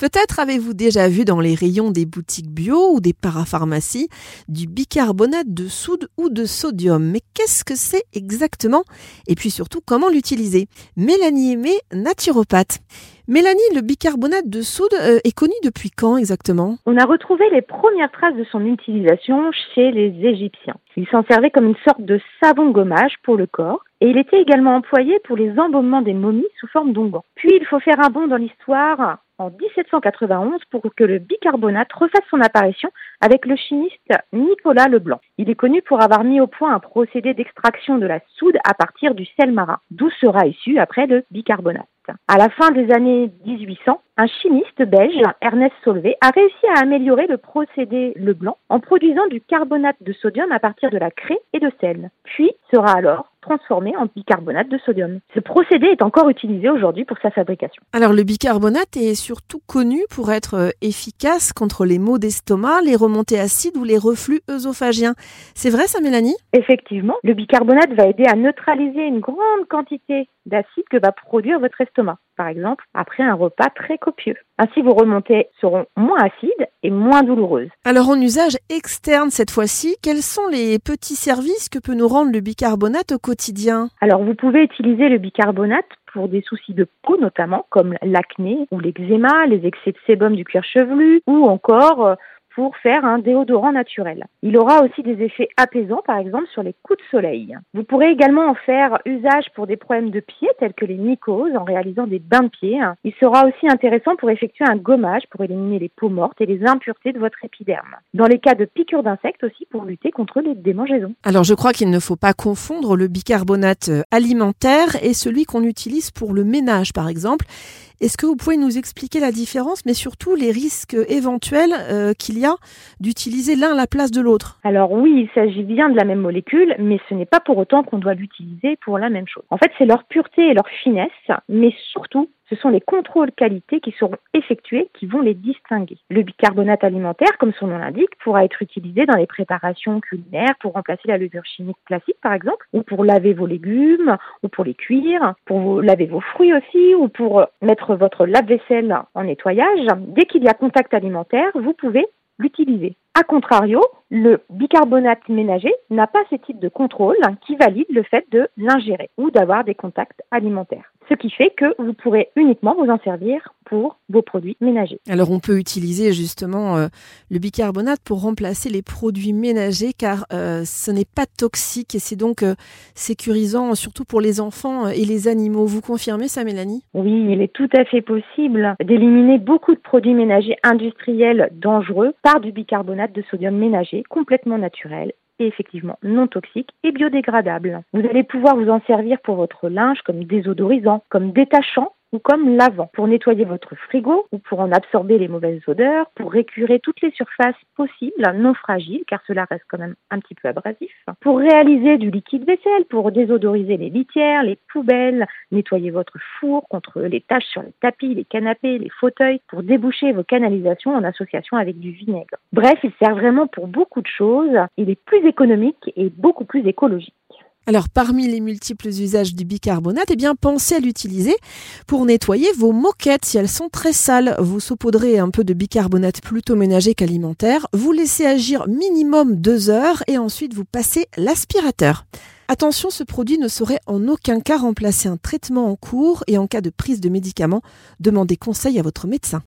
Peut-être avez-vous déjà vu dans les rayons des boutiques bio ou des parapharmacies du bicarbonate de soude ou de sodium. Mais qu'est-ce que c'est exactement? Et puis surtout, comment l'utiliser? Mélanie Aimé, naturopathe. Mélanie, le bicarbonate de soude euh, est connu depuis quand exactement? On a retrouvé les premières traces de son utilisation chez les Égyptiens. Il s'en servait comme une sorte de savon gommage pour le corps et il était également employé pour les embaumements des momies sous forme d'onguents. Puis il faut faire un bond dans l'histoire en 1791 pour que le bicarbonate refasse son apparition avec le chimiste Nicolas Leblanc. Il est connu pour avoir mis au point un procédé d'extraction de la soude à partir du sel marin, d'où sera issu après le bicarbonate. À la fin des années 1800, un chimiste belge, Ernest Solvay, a réussi à améliorer le procédé Leblanc en produisant du carbonate de sodium à partir de la craie et de sel. Puis sera alors transformé en bicarbonate de sodium. Ce procédé est encore utilisé aujourd'hui pour sa fabrication. Alors le bicarbonate est surtout connu pour être euh, efficace contre les maux d'estomac, les remontées acides ou les reflux œsophagiens. C'est vrai ça Mélanie? Effectivement, le bicarbonate va aider à neutraliser une grande quantité d'acide que va produire votre estomac, par exemple après un repas très copieux. Ainsi, vos remontées seront moins acides et moins douloureuses. Alors en usage externe cette fois-ci, quels sont les petits services que peut nous rendre le bicarbonate au quotidien? Alors vous pouvez utiliser le bicarbonate pour des soucis de peau notamment, comme l'acné ou l'eczéma, les excès de sébum du cuir chevelu ou encore euh, pour faire un déodorant naturel. Il aura aussi des effets apaisants, par exemple, sur les coups de soleil. Vous pourrez également en faire usage pour des problèmes de pieds, tels que les mycoses, en réalisant des bains de pieds. Il sera aussi intéressant pour effectuer un gommage pour éliminer les peaux mortes et les impuretés de votre épiderme. Dans les cas de piqûres d'insectes aussi, pour lutter contre les démangeaisons. Alors je crois qu'il ne faut pas confondre le bicarbonate euh, alimentaire et celui qu'on utilise pour le ménage, par exemple. Est-ce que vous pouvez nous expliquer la différence, mais surtout les risques éventuels euh, qu'il y a d'utiliser l'un à la place de l'autre? Alors oui, il s'agit bien de la même molécule, mais ce n'est pas pour autant qu'on doit l'utiliser pour la même chose. En fait, c'est leur pureté et leur finesse, mais surtout ce sont les contrôles qualité qui seront effectués qui vont les distinguer. Le bicarbonate alimentaire, comme son nom l'indique, pourra être utilisé dans les préparations culinaires pour remplacer la levure chimique classique par exemple, ou pour laver vos légumes, ou pour les cuire, pour laver vos fruits aussi, ou pour mettre votre lave-vaisselle en nettoyage. Dès qu'il y a contact alimentaire, vous pouvez l'utiliser. A contrario, le bicarbonate ménager n'a pas ce type de contrôle qui valide le fait de l'ingérer ou d'avoir des contacts alimentaires. Ce qui fait que vous pourrez uniquement vous en servir pour vos produits ménagers. Alors on peut utiliser justement euh, le bicarbonate pour remplacer les produits ménagers car euh, ce n'est pas toxique et c'est donc euh, sécurisant surtout pour les enfants et les animaux. Vous confirmez ça Mélanie? Oui, il est tout à fait possible d'éliminer beaucoup de produits ménagers industriels dangereux par du bicarbonate de sodium ménager complètement naturel et effectivement non toxique et biodégradable. Vous allez pouvoir vous en servir pour votre linge comme désodorisant, comme détachant ou comme lavant pour nettoyer votre frigo ou pour en absorber les mauvaises odeurs, pour récurer toutes les surfaces possibles non fragiles car cela reste quand même un petit peu abrasif, pour réaliser du liquide vaisselle, pour désodoriser les litières, les poubelles, nettoyer votre four contre les taches sur les tapis, les canapés, les fauteuils, pour déboucher vos canalisations en association avec du vinaigre. Bref, il sert vraiment pour beaucoup de choses, il est plus économique et beaucoup plus écologique. Alors, parmi les multiples usages du bicarbonate, eh bien, pensez à l'utiliser pour nettoyer vos moquettes si elles sont très sales. Vous saupoudrez un peu de bicarbonate plutôt ménager qu'alimentaire. Vous laissez agir minimum deux heures et ensuite vous passez l'aspirateur. Attention, ce produit ne saurait en aucun cas remplacer un traitement en cours et en cas de prise de médicaments, demandez conseil à votre médecin.